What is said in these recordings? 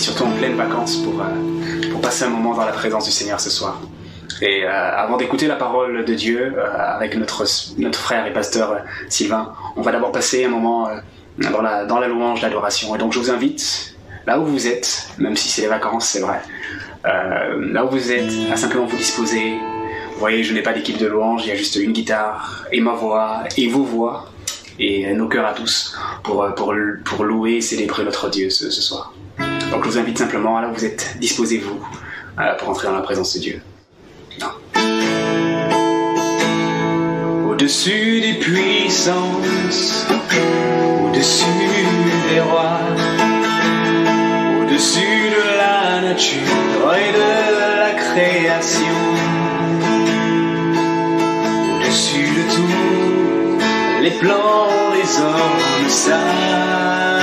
surtout en pleine vacances pour, euh, pour passer un moment dans la présence du Seigneur ce soir. Et euh, avant d'écouter la parole de Dieu euh, avec notre, notre frère et pasteur Sylvain, on va d'abord passer un moment dans, la, dans la louange, l'adoration. Et donc je vous invite, là où vous êtes, même si c'est les vacances, c'est vrai, là où vous êtes, à simplement vous disposer. Vous voyez, je n'ai pas d'équipe de louange, il y a juste une guitare et ma voix et vos voix et nos cœurs à tous pour, pour, pour louer et célébrer notre Dieu ce soir. Donc je vous invite simplement, où vous êtes, disposez-vous euh, pour entrer dans la présence de Dieu. Au-dessus des puissances, au-dessus des rois, au-dessus de la nature et de la création, au-dessus de tout, les plans des hommes sages.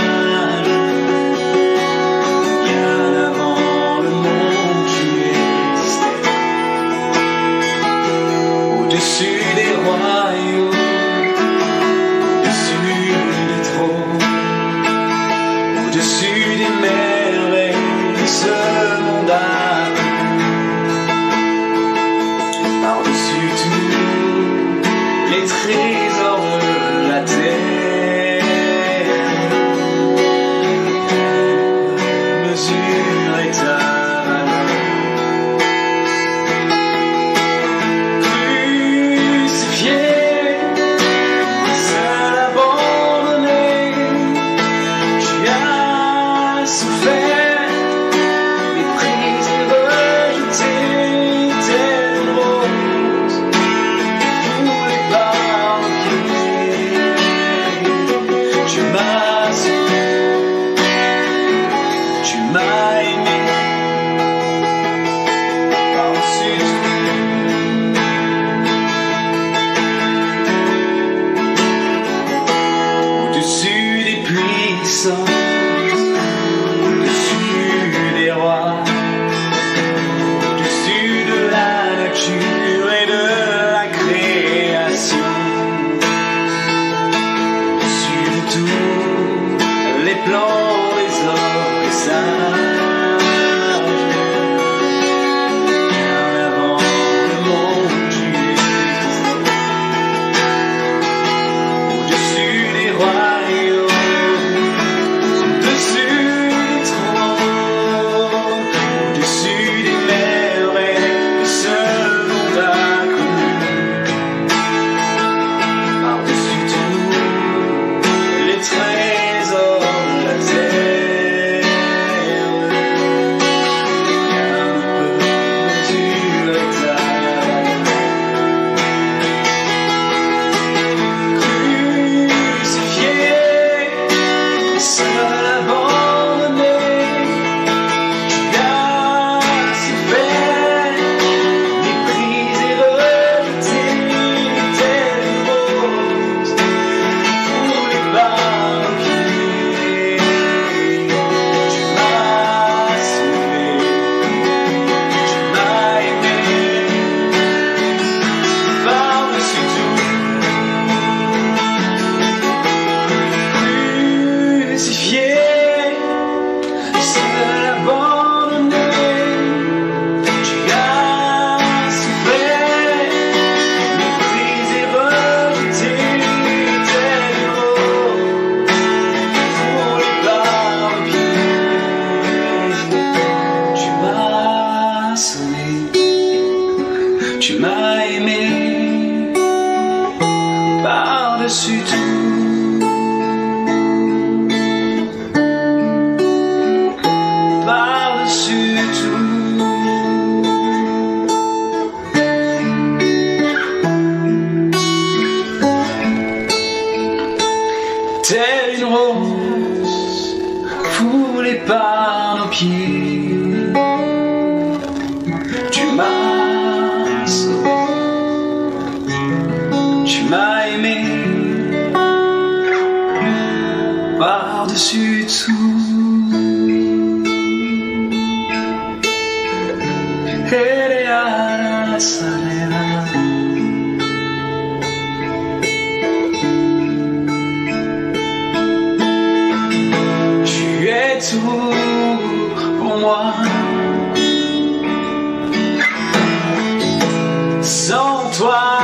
Toi,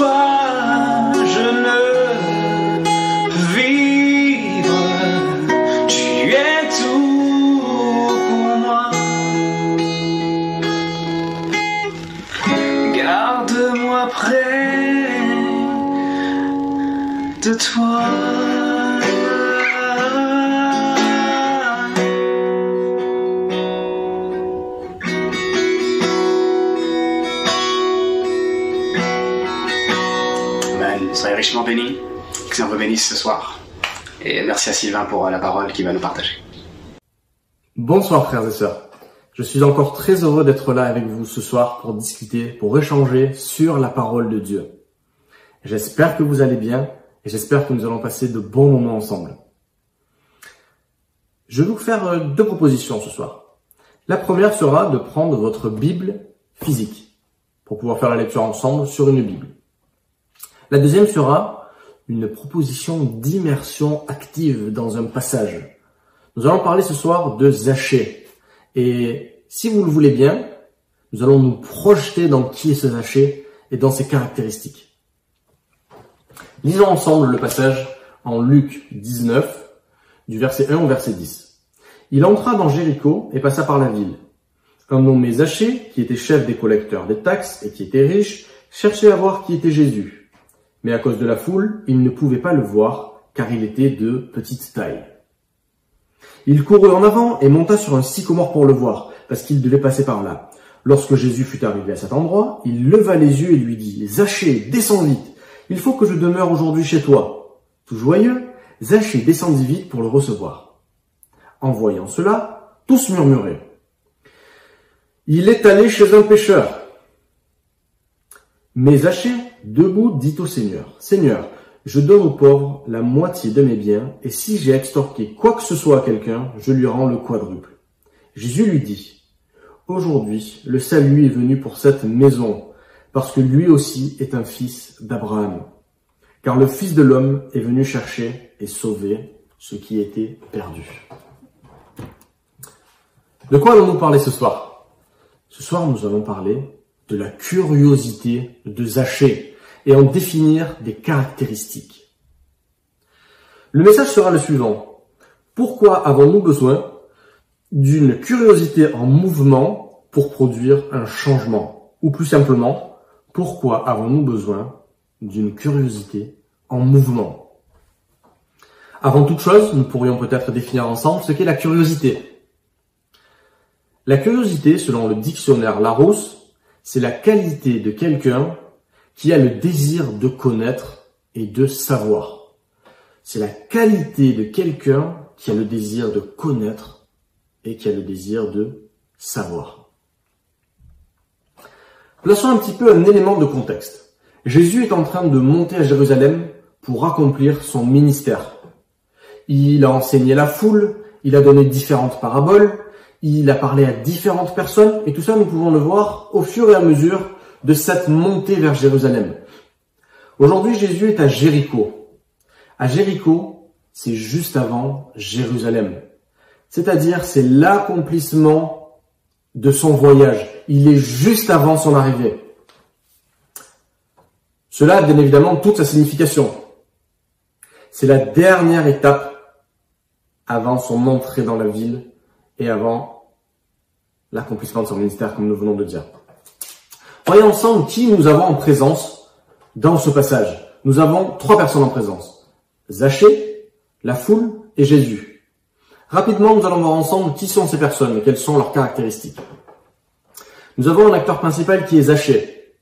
try. Merci à Sylvain pour la parole qu'il va nous partager. Bonsoir frères et sœurs. Je suis encore très heureux d'être là avec vous ce soir pour discuter, pour échanger sur la parole de Dieu. J'espère que vous allez bien et j'espère que nous allons passer de bons moments ensemble. Je vais vous faire euh, deux propositions ce soir. La première sera de prendre votre Bible physique pour pouvoir faire la lecture ensemble sur une Bible. La deuxième sera une proposition d'immersion active dans un passage. Nous allons parler ce soir de Zachée. Et si vous le voulez bien, nous allons nous projeter dans qui est ce Zachée et dans ses caractéristiques. Lisons ensemble le passage en Luc 19, du verset 1 au verset 10. Il entra dans Jéricho et passa par la ville. Un nommé Zachée, qui était chef des collecteurs des taxes et qui était riche, cherchait à voir qui était Jésus. Mais à cause de la foule, il ne pouvait pas le voir, car il était de petite taille. Il courut en avant et monta sur un sycomore pour le voir, parce qu'il devait passer par là. Lorsque Jésus fut arrivé à cet endroit, il leva les yeux et lui dit, Zachée, descends vite, il faut que je demeure aujourd'hui chez toi. Tout joyeux, Zachée descendit vite pour le recevoir. En voyant cela, tous murmuraient. Il est allé chez un pêcheur. Mais Zachée, debout, dit au Seigneur, Seigneur, je donne aux pauvres la moitié de mes biens, et si j'ai extorqué quoi que ce soit à quelqu'un, je lui rends le quadruple. Jésus lui dit, Aujourd'hui, le salut est venu pour cette maison, parce que lui aussi est un fils d'Abraham. Car le Fils de l'homme est venu chercher et sauver ce qui était perdu. De quoi allons-nous parler ce soir? Ce soir, nous allons parler de la curiosité de Zachée et en définir des caractéristiques. Le message sera le suivant. Pourquoi avons-nous besoin d'une curiosité en mouvement pour produire un changement? Ou plus simplement, pourquoi avons-nous besoin d'une curiosité en mouvement? Avant toute chose, nous pourrions peut-être définir ensemble ce qu'est la curiosité. La curiosité, selon le dictionnaire Larousse, c'est la qualité de quelqu'un qui a le désir de connaître et de savoir. C'est la qualité de quelqu'un qui a le désir de connaître et qui a le désir de savoir. Plaçons un petit peu un élément de contexte. Jésus est en train de monter à Jérusalem pour accomplir son ministère. Il a enseigné la foule, il a donné différentes paraboles, il a parlé à différentes personnes, et tout ça nous pouvons le voir au fur et à mesure de cette montée vers Jérusalem. Aujourd'hui, Jésus est à Jéricho. À Jéricho, c'est juste avant Jérusalem. C'est-à-dire, c'est l'accomplissement de son voyage il est juste avant son arrivée. Cela a bien évidemment toute sa signification. C'est la dernière étape avant son entrée dans la ville et avant l'accomplissement de son ministère, comme nous venons de dire. Voyons ensemble qui nous avons en présence dans ce passage. Nous avons trois personnes en présence. Zachée, la foule et Jésus. Rapidement, nous allons voir ensemble qui sont ces personnes et quelles sont leurs caractéristiques. Nous avons un acteur principal qui est Zachée.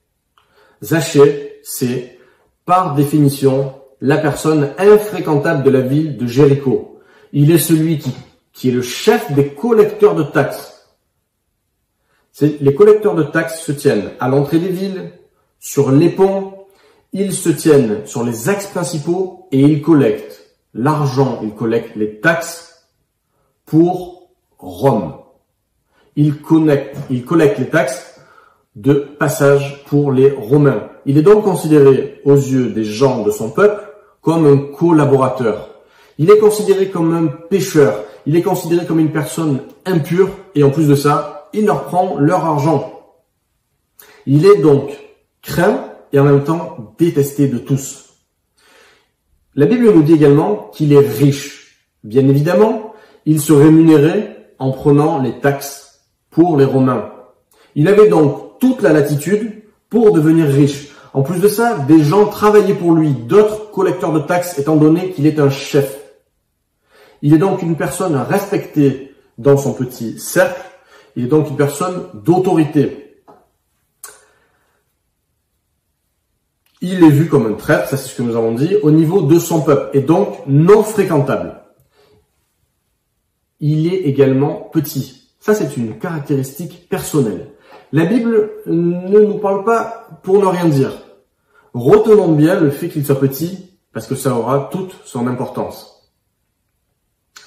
Zachée, c'est par définition la personne infréquentable de la ville de Jéricho. Il est celui qui, qui est le chef des collecteurs de taxes. Les collecteurs de taxes se tiennent à l'entrée des villes, sur les ponts, ils se tiennent sur les axes principaux et ils collectent l'argent, ils collectent les taxes pour Rome il, il collecte les taxes de passage pour les Romains. Il est donc considéré aux yeux des gens de son peuple comme un collaborateur. Il est considéré comme un pécheur. Il est considéré comme une personne impure et en plus de ça, il leur prend leur argent. Il est donc craint et en même temps détesté de tous. La Bible nous dit également qu'il est riche. Bien évidemment, il se rémunérait en prenant les taxes pour les Romains. Il avait donc toute la latitude pour devenir riche. En plus de ça, des gens travaillaient pour lui, d'autres collecteurs de taxes, étant donné qu'il est un chef. Il est donc une personne respectée dans son petit cercle. Il est donc une personne d'autorité. il est vu comme un traître, ça c'est ce que nous avons dit, au niveau de son peuple, et donc non fréquentable. Il est également petit. Ça c'est une caractéristique personnelle. La Bible ne nous parle pas pour ne rien dire. Retenons bien le fait qu'il soit petit, parce que ça aura toute son importance.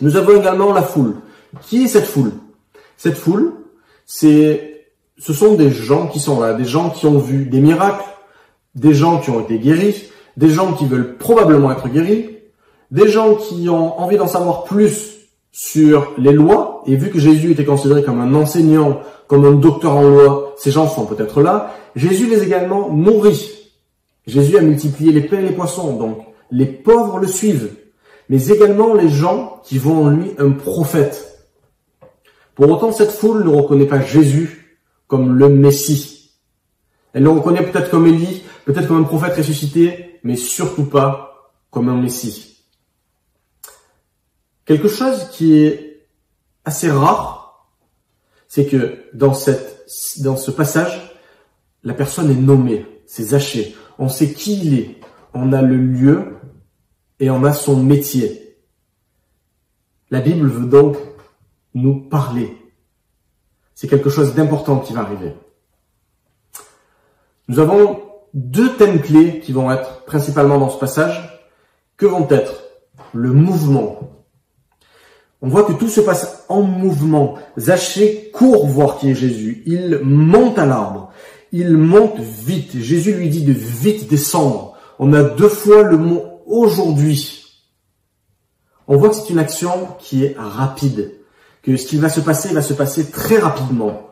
Nous avons également la foule. Qui est cette foule? Cette foule, c'est, ce sont des gens qui sont là, des gens qui ont vu des miracles, des gens qui ont été guéris, des gens qui veulent probablement être guéris, des gens qui ont envie d'en savoir plus sur les lois, et vu que Jésus était considéré comme un enseignant, comme un docteur en loi, ces gens sont peut-être là, Jésus les également nourrit. Jésus a multiplié les pains et les poissons, donc les pauvres le suivent, mais également les gens qui voient en lui un prophète. Pour autant, cette foule ne reconnaît pas Jésus comme le Messie. Elle le reconnaît peut-être comme Élie, peut-être comme un prophète ressuscité, mais surtout pas comme un Messie. Quelque chose qui est assez rare, c'est que dans, cette, dans ce passage, la personne est nommée, c'est Zaché. On sait qui il est, on a le lieu et on a son métier. La Bible veut donc nous parler. C'est quelque chose d'important qui va arriver. Nous avons deux thèmes clés qui vont être principalement dans ce passage. Que vont être le mouvement on voit que tout se passe en mouvement. Zachée court voir qui est Jésus. Il monte à l'arbre. Il monte vite. Jésus lui dit de vite descendre. On a deux fois le mot aujourd'hui. On voit que c'est une action qui est rapide. Que ce qui va se passer va se passer très rapidement.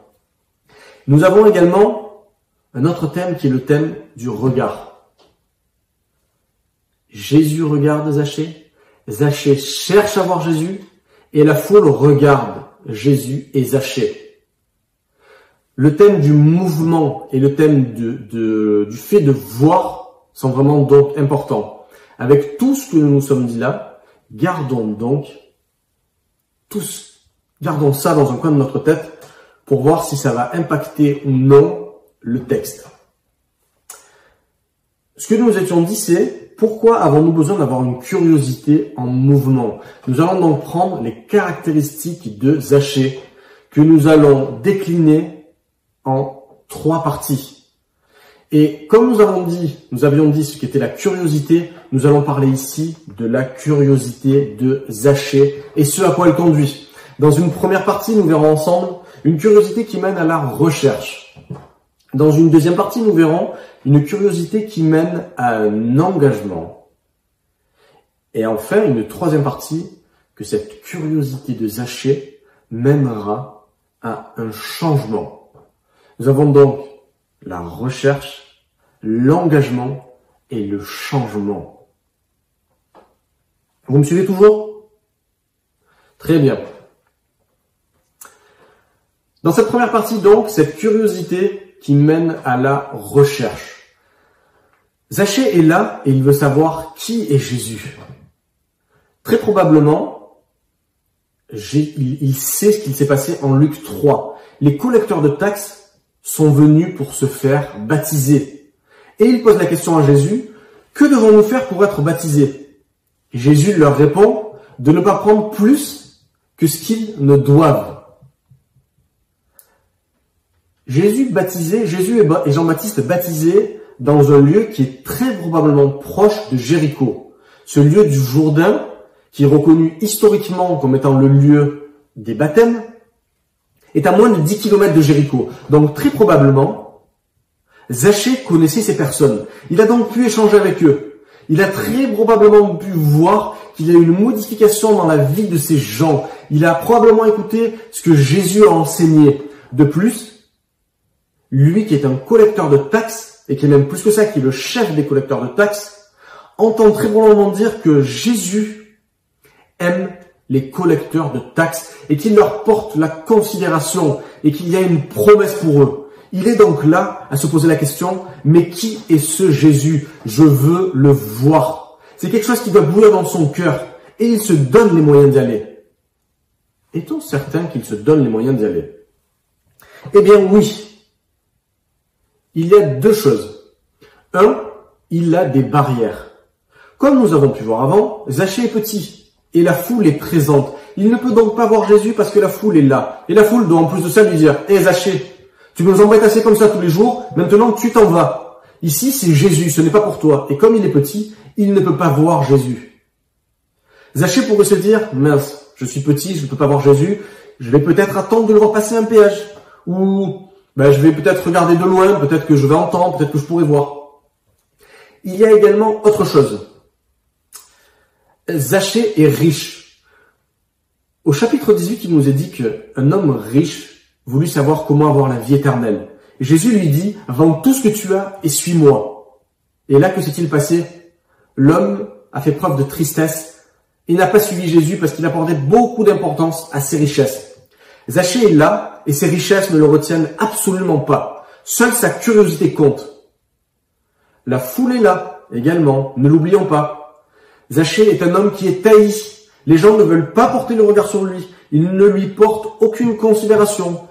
Nous avons également un autre thème qui est le thème du regard. Jésus regarde Zachée. Zachée cherche à voir Jésus et la foule regarde Jésus et Zachée. Le thème du mouvement et le thème du fait de voir sont vraiment donc importants. Avec tout ce que nous nous sommes dit là, gardons donc tous, gardons ça dans un coin de notre tête pour voir si ça va impacter ou non le texte. Ce que nous étions dit, c'est pourquoi avons-nous besoin d'avoir une curiosité en mouvement? Nous allons donc prendre les caractéristiques de Zaché que nous allons décliner en trois parties. Et comme nous avons dit, nous avions dit ce qu'était la curiosité, nous allons parler ici de la curiosité de Zaché et ce à quoi elle conduit. Dans une première partie, nous verrons ensemble une curiosité qui mène à la recherche. Dans une deuxième partie, nous verrons une curiosité qui mène à un engagement. Et enfin, une troisième partie, que cette curiosité de Zaché mènera à un changement. Nous avons donc la recherche, l'engagement et le changement. Vous me suivez toujours? Très bien. Dans cette première partie, donc, cette curiosité qui mène à la recherche. Zachée est là et il veut savoir qui est Jésus. Très probablement, il sait ce qu'il s'est passé en Luc 3. Les collecteurs de taxes sont venus pour se faire baptiser. Et il pose la question à Jésus, que devons-nous faire pour être baptisés? Jésus leur répond de ne pas prendre plus que ce qu'ils ne doivent. Jésus baptisé, Jésus et Jean-Baptiste baptisés dans un lieu qui est très probablement proche de Jéricho. Ce lieu du Jourdain, qui est reconnu historiquement comme étant le lieu des baptêmes, est à moins de 10 km de Jéricho. Donc très probablement, Zachée connaissait ces personnes. Il a donc pu échanger avec eux. Il a très probablement pu voir qu'il y a eu une modification dans la vie de ces gens. Il a probablement écouté ce que Jésus a enseigné. De plus, lui qui est un collecteur de taxes, et qui est même plus que ça, qui est le chef des collecteurs de taxes, entend très probablement dire que Jésus aime les collecteurs de taxes et qu'il leur porte la considération et qu'il y a une promesse pour eux. Il est donc là à se poser la question, mais qui est ce Jésus? Je veux le voir. C'est quelque chose qui doit bouillir dans son cœur et il se donne les moyens d'y aller. Est-on certain qu'il se donne les moyens d'y aller? Eh bien oui, il y a deux choses. Un, il a des barrières. Comme nous avons pu voir avant, Zachée est petit et la foule est présente. Il ne peut donc pas voir Jésus parce que la foule est là. Et la foule doit en plus de ça lui dire, hé Zachée, tu nous embêtes assez comme ça tous les jours, maintenant tu t'en vas. Ici c'est Jésus, ce n'est pas pour toi. Et comme il est petit, il ne peut pas voir Jésus. Zachée pourrait se dire, mince, je suis petit, je ne peux pas voir Jésus, je vais peut-être attendre de le voir passer un péage. Ou ben, je vais peut-être regarder de loin, peut-être que je vais entendre, peut-être que je pourrai voir. Il y a également autre chose. Zachée est riche. Au chapitre 18, il nous est dit qu'un homme riche voulut savoir comment avoir la vie éternelle. Jésus lui dit, vends tout ce que tu as et suis-moi. Et là, que s'est-il passé? L'homme a fait preuve de tristesse et n'a pas suivi Jésus parce qu'il apportait beaucoup d'importance à ses richesses. Zachée est là et ses richesses ne le retiennent absolument pas. Seule sa curiosité compte. La foule est là également, ne l'oublions pas. Zachée est un homme qui est tailli. Les gens ne veulent pas porter le regard sur lui. Ils ne lui portent aucune considération.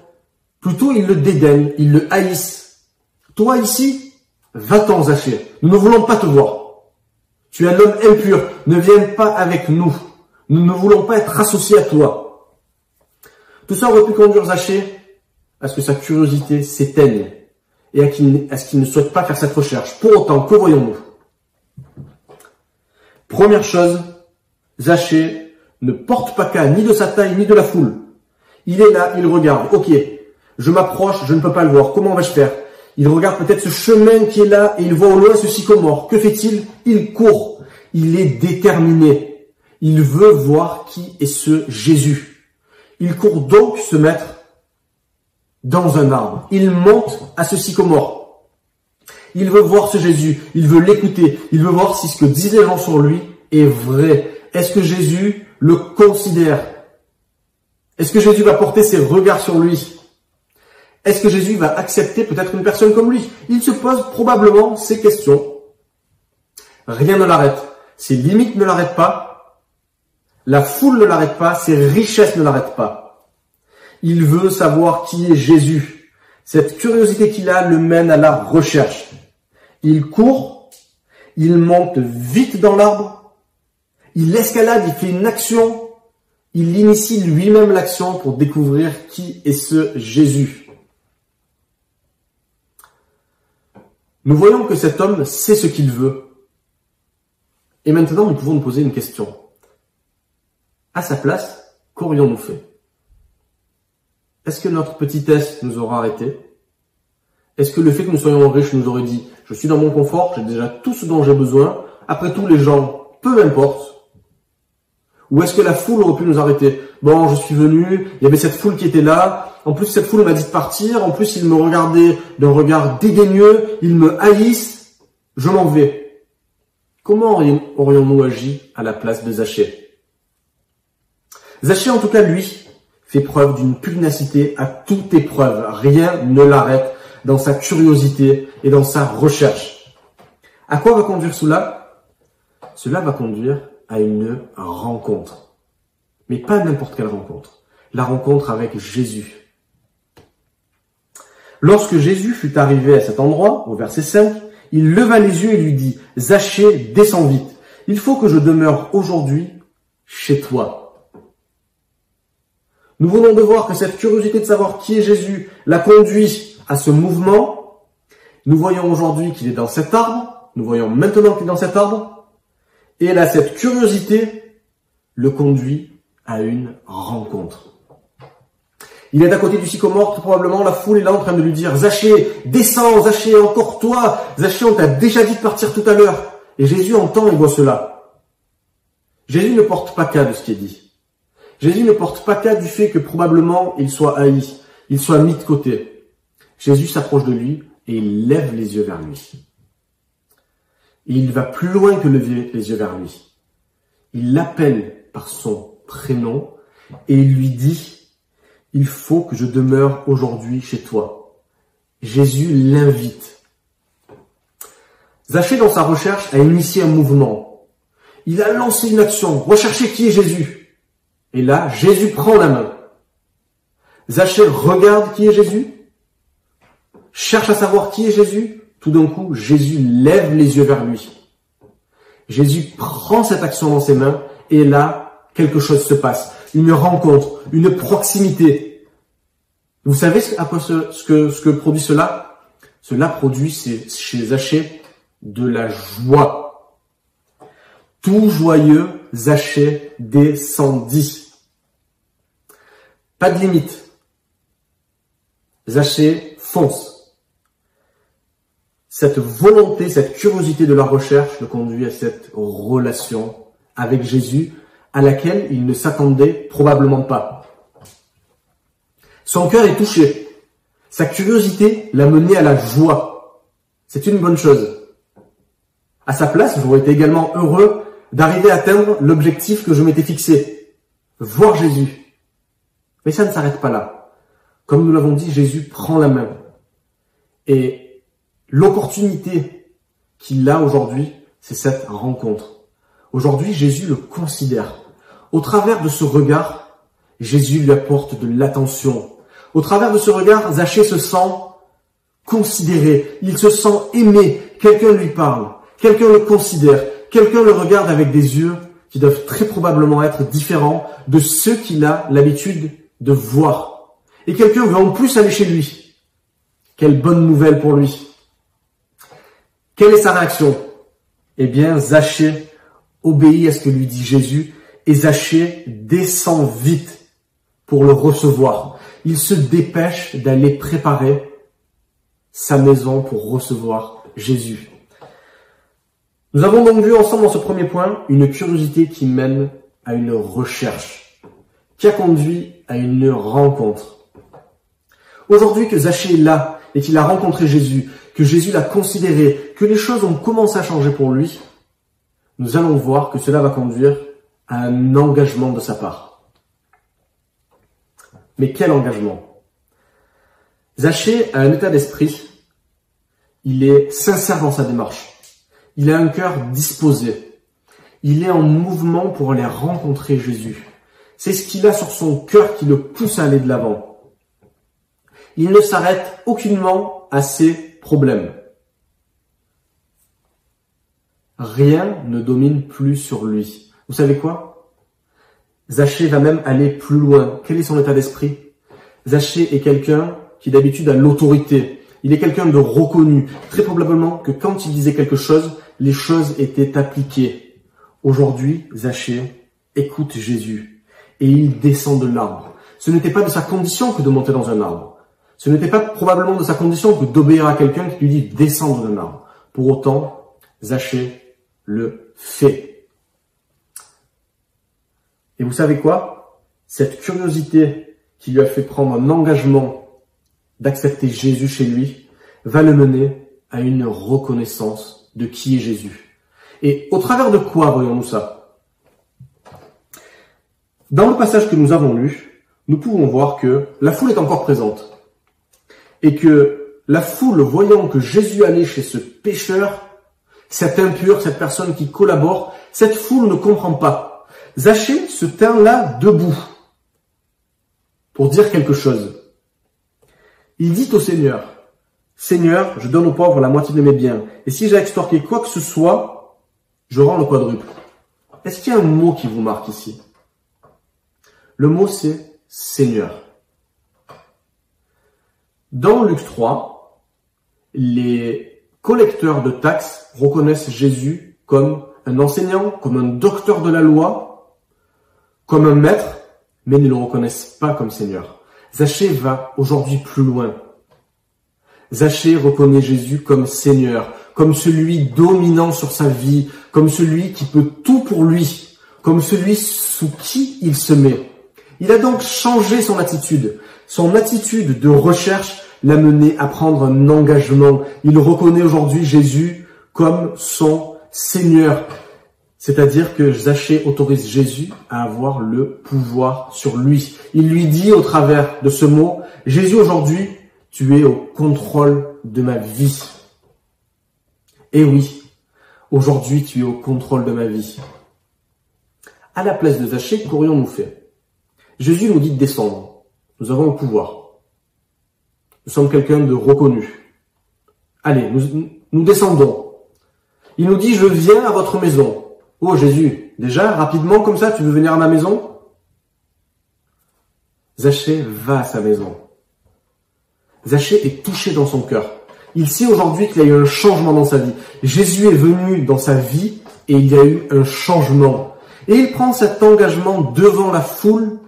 Plutôt, ils le dédaignent, ils le haïssent. Toi ici, va-t'en Zachée. Nous ne voulons pas te voir. Tu es un homme impur. Ne viens pas avec nous. Nous ne voulons pas être associés à toi. Tout ça aurait pu conduire Zachée à ce que sa curiosité s'éteigne et à, ce qu'il ne souhaite pas faire cette recherche. Pour autant, que voyons-nous? Première chose, Zachée ne porte pas cas ni de sa taille ni de la foule. Il est là, il regarde. Ok, je m'approche, je ne peux pas le voir. Comment vais-je faire? Il regarde peut-être ce chemin qui est là et il voit au loin ce sycomore. Que fait-il? Il court. Il est déterminé. Il veut voir qui est ce Jésus. Il court donc se mettre dans un arbre. Il monte à ce sycomore. Il veut voir ce Jésus. Il veut l'écouter. Il veut voir si ce que disent les sur lui est vrai. Est-ce que Jésus le considère? Est-ce que Jésus va porter ses regards sur lui? Est-ce que Jésus va accepter peut-être une personne comme lui? Il se pose probablement ces questions. Rien ne l'arrête. Ses limites ne l'arrêtent pas. La foule ne l'arrête pas. Ses richesses ne l'arrêtent pas. Il veut savoir qui est Jésus. Cette curiosité qu'il a le mène à la recherche. Il court, il monte vite dans l'arbre, il escalade, il fait une action, il initie lui-même l'action pour découvrir qui est ce Jésus. Nous voyons que cet homme sait ce qu'il veut. Et maintenant, nous pouvons nous poser une question. À sa place, qu'aurions-nous fait? Est-ce que notre petitesse nous aura arrêtés? Est-ce que le fait que nous soyons riches nous aurait dit je suis dans mon confort, j'ai déjà tout ce dont j'ai besoin, après tout les gens, peu importe Ou est-ce que la foule aurait pu nous arrêter? Bon, je suis venu, il y avait cette foule qui était là, en plus cette foule m'a dit de partir, en plus ils me regardaient d'un regard dédaigneux, ils me haïssent, je m'en vais. Comment aurions-nous agi à la place de Zachée Zachée en tout cas lui, fait preuve d'une pugnacité à toute épreuve. Rien ne l'arrête dans sa curiosité et dans sa recherche. À quoi va conduire cela? Cela va conduire à une rencontre. Mais pas n'importe quelle rencontre. La rencontre avec Jésus. Lorsque Jésus fut arrivé à cet endroit, au verset 5, il leva les yeux et lui dit, Zachée, descends vite. Il faut que je demeure aujourd'hui chez toi. Nous venons de voir que cette curiosité de savoir qui est Jésus l'a conduit à ce mouvement. Nous voyons aujourd'hui qu'il est dans cet arbre. Nous voyons maintenant qu'il est dans cet arbre. Et là, cette curiosité le conduit à une rencontre. Il est à côté du sycomore, probablement la foule est là en train de lui dire Zachée, descends, Zachée, encore toi, Zachée, on t'a déjà dit de partir tout à l'heure. Et Jésus entend et voit cela. Jésus ne porte pas cas de ce qui est dit. Jésus ne porte pas cas du fait que probablement il soit haï, il soit mis de côté. Jésus s'approche de lui et il lève les yeux vers lui. Et il va plus loin que les yeux vers lui. Il l'appelle par son prénom et il lui dit, il faut que je demeure aujourd'hui chez toi. Jésus l'invite. Zachée, dans sa recherche, a initié un mouvement. Il a lancé une action. Rechercher qui est Jésus. Et là, Jésus prend la main. Zachée regarde qui est Jésus, cherche à savoir qui est Jésus. D'un coup, Jésus lève les yeux vers lui. Jésus prend cette action dans ses mains et là, quelque chose se passe. Une rencontre, une proximité. Vous savez ce, que, ce que produit cela? Cela produit chez Zachée de la joie. Tout joyeux, Zachée descendit. Pas de limite. Zachée fonce. Cette volonté, cette curiosité de la recherche le conduit à cette relation avec Jésus à laquelle il ne s'attendait probablement pas. Son cœur est touché. Sa curiosité l'a mené à la joie. C'est une bonne chose. À sa place, j'aurais été également heureux d'arriver à atteindre l'objectif que je m'étais fixé. Voir Jésus. Mais ça ne s'arrête pas là. Comme nous l'avons dit, Jésus prend la main. Et l'opportunité qu'il a aujourd'hui, c'est cette rencontre. Aujourd'hui, Jésus le considère. Au travers de ce regard, Jésus lui apporte de l'attention. Au travers de ce regard, Zachée se sent considéré, il se sent aimé, quelqu'un lui parle, quelqu'un le considère, quelqu'un le regarde avec des yeux qui doivent très probablement être différents de ceux qu'il a l'habitude de voir et quelqu'un veut en plus aller chez lui. Quelle bonne nouvelle pour lui. Quelle est sa réaction? Eh bien, Zachée obéit à ce que lui dit Jésus et Zachée descend vite pour le recevoir. Il se dépêche d'aller préparer sa maison pour recevoir Jésus. Nous avons donc vu ensemble dans ce premier point une curiosité qui mène à une recherche, qui a conduit à une rencontre. Aujourd'hui que Zachée est là et qu'il a rencontré Jésus, que Jésus l'a considéré, que les choses ont commencé à changer pour lui, nous allons voir que cela va conduire à un engagement de sa part. Mais quel engagement? Zachée a un état d'esprit, il est sincère dans sa démarche, il a un cœur disposé, il est en mouvement pour aller rencontrer Jésus. C'est ce qu'il a sur son cœur qui le pousse à aller de l'avant il ne s'arrête aucunement à ses problèmes. Rien ne domine plus sur lui. Vous savez quoi? Zachée va même aller plus loin. Quel est son état d'esprit? Zachée est quelqu'un qui d'habitude a l'autorité. Il est quelqu'un de reconnu. Très probablement que quand il disait quelque chose, les choses étaient appliquées. Aujourd'hui, Zachée écoute Jésus et il descend de l'arbre. Ce n'était pas de sa condition que de monter dans un arbre. Ce n'était pas probablement de sa condition que d'obéir à quelqu'un qui lui dit descendre d'un arbre. Pour autant, Zachée le fait. Et vous savez quoi? Cette curiosité qui lui a fait prendre un engagement d'accepter Jésus chez lui va le mener à une reconnaissance de qui est Jésus. Et au travers de quoi voyons-nous ça? Dans le passage que nous avons lu, nous pouvons voir que la foule est encore présente et que la foule, voyant que Jésus allait chez ce pécheur, cet impur, cette personne qui collabore, cette foule ne comprend pas. Zachée se tint là debout pour dire quelque chose. Il dit au Seigneur, Seigneur, je donne aux pauvres la moitié de mes biens, et si j'ai extorqué quoi que ce soit, je rends le quadruple. Est-ce qu'il y a un mot qui vous marque ici? Le mot c'est Seigneur. Dans Luc 3, les collecteurs de taxes reconnaissent Jésus comme un enseignant, comme un docteur de la loi, comme un maître, mais ne le reconnaissent pas comme Seigneur. Zachée va aujourd'hui plus loin. Zachée reconnaît Jésus comme Seigneur, comme celui dominant sur sa vie, comme celui qui peut tout pour lui, comme celui sous qui il se met. Il a donc changé son attitude. Son attitude de recherche l'a mené à prendre un engagement. Il reconnaît aujourd'hui Jésus comme son Seigneur. C'est-à-dire que Zachée autorise Jésus à avoir le pouvoir sur lui. Il lui dit au travers de ce mot, Jésus aujourd'hui, tu es au contrôle de ma vie. Et oui, aujourd'hui tu es au contrôle de ma vie. À la place de Zachée, qu'aurions-nous fait? Jésus nous dit de descendre. Nous avons le pouvoir. Nous sommes quelqu'un de reconnu. Allez, nous, descendons. Il nous dit, je viens à votre maison. Oh Jésus, déjà, rapidement comme ça, tu veux venir à ma maison? Zachée va à sa maison. Zachée est touché dans son cœur. Il sait aujourd'hui qu'il y a eu un changement dans sa vie. Jésus est venu dans sa vie et il y a eu un changement. Et il prend cet engagement devant la foule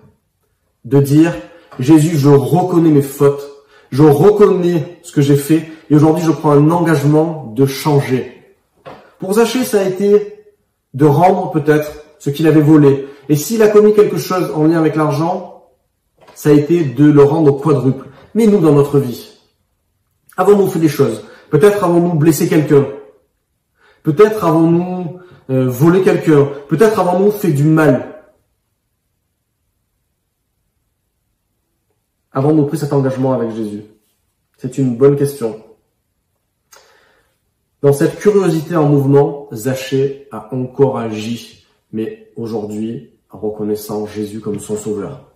de dire, Jésus, je reconnais mes fautes, je reconnais ce que j'ai fait et aujourd'hui je prends un engagement de changer. Pour Zachée, ça a été de rendre peut-être ce qu'il avait volé. Et s'il a commis quelque chose en lien avec l'argent, ça a été de le rendre quadruple. Mais nous, dans notre vie, avons-nous fait des choses? Peut-être avons-nous blessé quelqu'un Peut-être avons-nous euh, volé quelqu'un Peut-être avons-nous fait du mal Avons-nous pris cet engagement avec Jésus? C'est une bonne question. Dans cette curiosité en mouvement, Zachée a encore agi, mais aujourd'hui en reconnaissant Jésus comme son sauveur.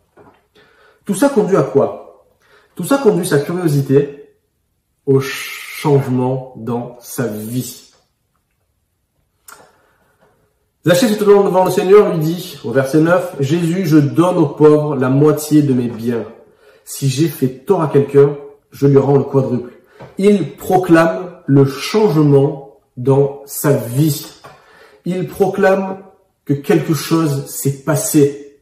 Tout ça conduit à quoi? Tout ça conduit sa curiosité au changement dans sa vie. Zachée se tournant devant le Seigneur lui dit, au verset 9, Jésus, je donne aux pauvres la moitié de mes biens. Si j'ai fait tort à quelqu'un, je lui rends le quadruple. Il proclame le changement dans sa vie. Il proclame que quelque chose s'est passé.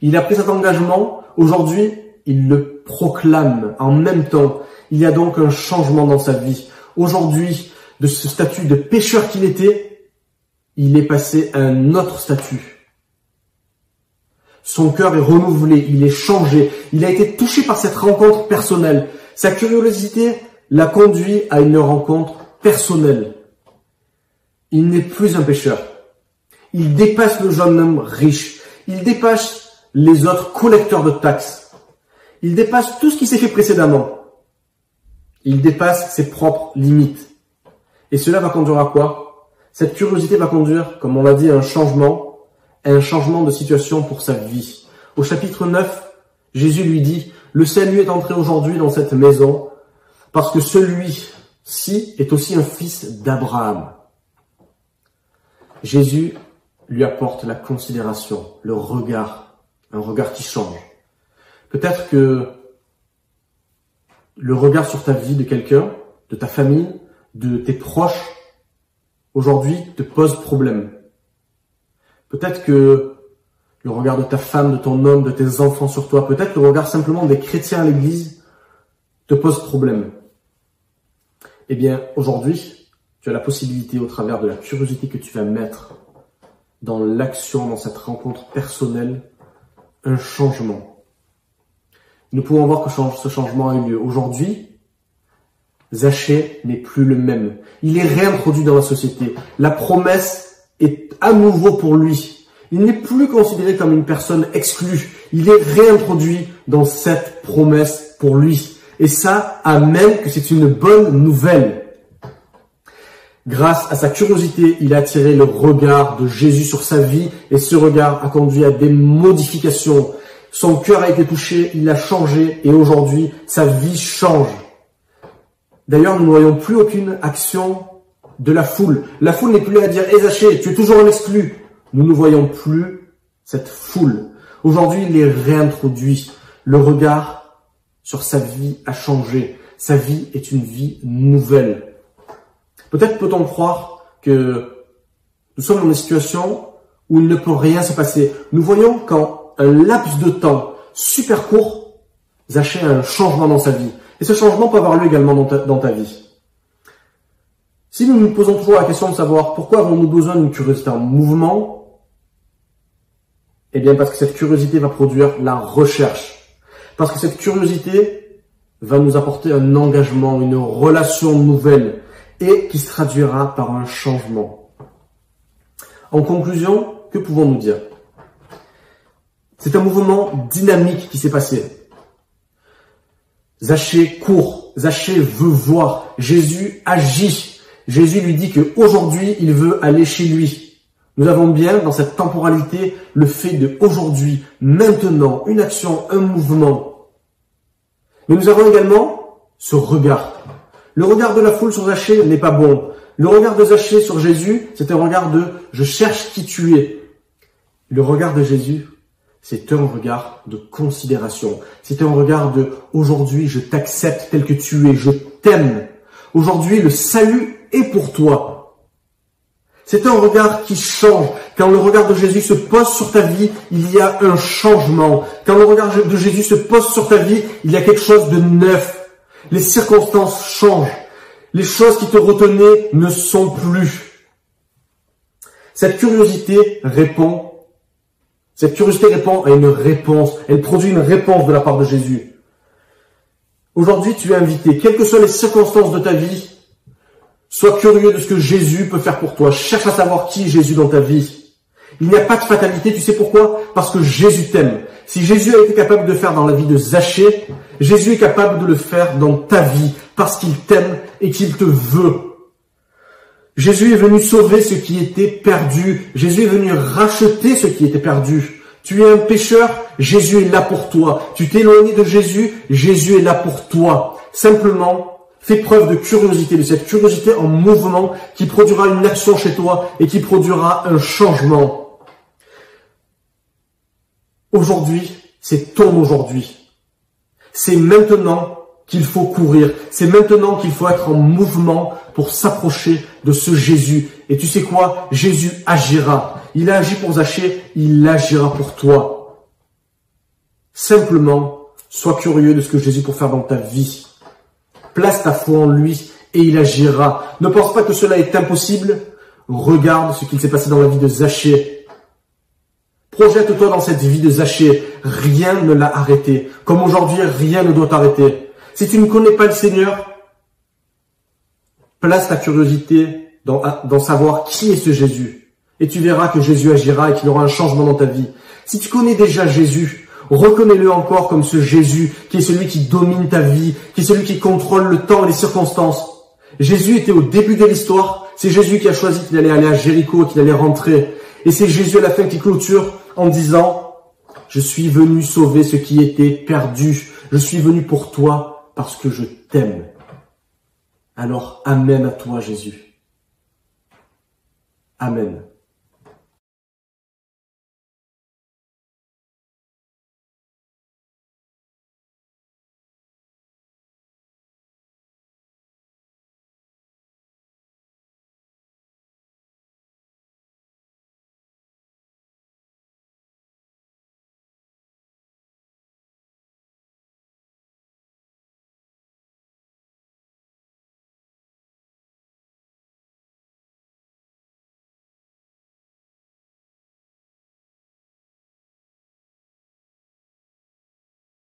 Il a pris cet engagement. Aujourd'hui, il le proclame en même temps. Il y a donc un changement dans sa vie. Aujourd'hui, de ce statut de pécheur qu'il était, il est passé à un autre statut. Son cœur est renouvelé, il est changé, il a été touché par cette rencontre personnelle. Sa curiosité l'a conduit à une rencontre personnelle. Il n'est plus un pécheur. Il dépasse le jeune homme riche. Il dépasse les autres collecteurs de taxes. Il dépasse tout ce qui s'est fait précédemment. Il dépasse ses propres limites. Et cela va conduire à quoi? Cette curiosité va conduire, comme on l'a dit, à un changement, un changement de situation pour sa vie. Au chapitre 9, Jésus lui dit, le salut est entré aujourd'hui dans cette maison parce que celui-ci est aussi un fils d'Abraham. Jésus lui apporte la considération, le regard, un regard qui change. Peut-être que le regard sur ta vie de quelqu'un, de ta famille, de tes proches, aujourd'hui te pose problème. Peut-être que le regard de ta femme, de ton homme, de tes enfants sur toi, peut-être le regard simplement des chrétiens à l'église te pose problème. Eh bien, aujourd'hui, tu as la possibilité, au travers de la curiosité que tu vas mettre dans l'action, dans cette rencontre personnelle, un changement. Nous pouvons voir que ce changement a eu lieu. Aujourd'hui, Zachée n'est plus le même. Il est réintroduit dans la société. La promesse à nouveau pour lui. Il n'est plus considéré comme une personne exclue. Il est réintroduit dans cette promesse pour lui. Et ça amène que c'est une bonne nouvelle. Grâce à sa curiosité, il a attiré le regard de Jésus sur sa vie et ce regard a conduit à des modifications. Son cœur a été touché, il a changé et aujourd'hui sa vie change. D'ailleurs, nous ne voyons plus aucune action de la foule. La foule n'est plus là à dire Ezaché, tu es toujours un exclu. Nous ne voyons plus cette foule. Aujourd'hui, il est réintroduit. Le regard sur sa vie a changé. Sa vie est une vie nouvelle. Peut-être peut-on croire que nous sommes dans une situation où il ne peut rien se passer. Nous voyons qu'en un laps de temps super court, Zachée a un changement dans sa vie. Et ce changement peut avoir lieu également dans ta vie. Si nous nous posons toujours la question de savoir pourquoi avons-nous besoin d'une curiosité en mouvement, eh bien parce que cette curiosité va produire la recherche. Parce que cette curiosité va nous apporter un engagement, une relation nouvelle et qui se traduira par un changement. En conclusion, que pouvons-nous dire? C'est un mouvement dynamique qui s'est passé. Zachée court, Zachée veut voir, Jésus agit. Jésus lui dit qu'aujourd'hui, il veut aller chez lui. Nous avons bien dans cette temporalité le fait de aujourd'hui, maintenant, une action, un mouvement. Mais nous avons également ce regard. Le regard de la foule sur Zachée n'est pas bon. Le regard de Zachée sur Jésus, c'est un regard de je cherche qui tu es. Le regard de Jésus, c'est un regard de considération. C'est un regard de aujourd'hui je t'accepte tel que tu es, je t'aime. Aujourd'hui le salut est pour toi. C'est un regard qui change. Quand le regard de Jésus se pose sur ta vie, il y a un changement. Quand le regard de Jésus se pose sur ta vie, il y a quelque chose de neuf. Les circonstances changent. Les choses qui te retenaient ne sont plus. Cette curiosité répond cette curiosité répond à une réponse. Elle produit une réponse de la part de Jésus. Aujourd'hui, tu es invité, quelles que soient les circonstances de ta vie, sois curieux de ce que Jésus peut faire pour toi. Cherche à savoir qui est Jésus dans ta vie. Il n'y a pas de fatalité, tu sais pourquoi? Parce que Jésus t'aime. Si Jésus a été capable de faire dans la vie de Zachée, Jésus est capable de le faire dans ta vie, parce qu'il t'aime et qu'il te veut. Jésus est venu sauver ce qui était perdu. Jésus est venu racheter ce qui était perdu. Tu es un pécheur, Jésus est là pour toi. Tu t'es éloigné de Jésus, Jésus est là pour toi. Simplement, fais preuve de curiosité, de cette curiosité en mouvement qui produira une action chez toi et qui produira un changement. Aujourd'hui, c'est ton aujourd'hui. C'est maintenant qu'il faut courir. C'est maintenant qu'il faut être en mouvement pour s'approcher de ce Jésus. Et tu sais quoi? Jésus agira. Il a agi pour Zachée, il agira pour toi. Simplement, sois curieux de ce que Jésus peut faire dans ta vie. Place ta foi en lui et il agira. Ne pense pas que cela est impossible. Regarde ce qu'il s'est passé dans la vie de Zachée. Projette-toi dans cette vie de Zachée. Rien ne l'a arrêté. Comme aujourd'hui, rien ne doit t'arrêter. Si tu ne connais pas le Seigneur, place ta curiosité dans, savoir qui est ce Jésus. Et tu verras que Jésus agira et qu'il aura un changement dans ta vie. Si tu connais déjà Jésus, reconnais-le encore comme ce Jésus qui est celui qui domine ta vie, qui est celui qui contrôle le temps et les circonstances. Jésus était au début de l'histoire. C'est Jésus qui a choisi qu'il allait aller à Jéricho, qu'il allait rentrer. Et c'est Jésus à la fin qui clôture en disant, je suis venu sauver ce qui était perdu. Je suis venu pour toi parce que je t'aime. Alors, Amen à toi Jésus. Amen.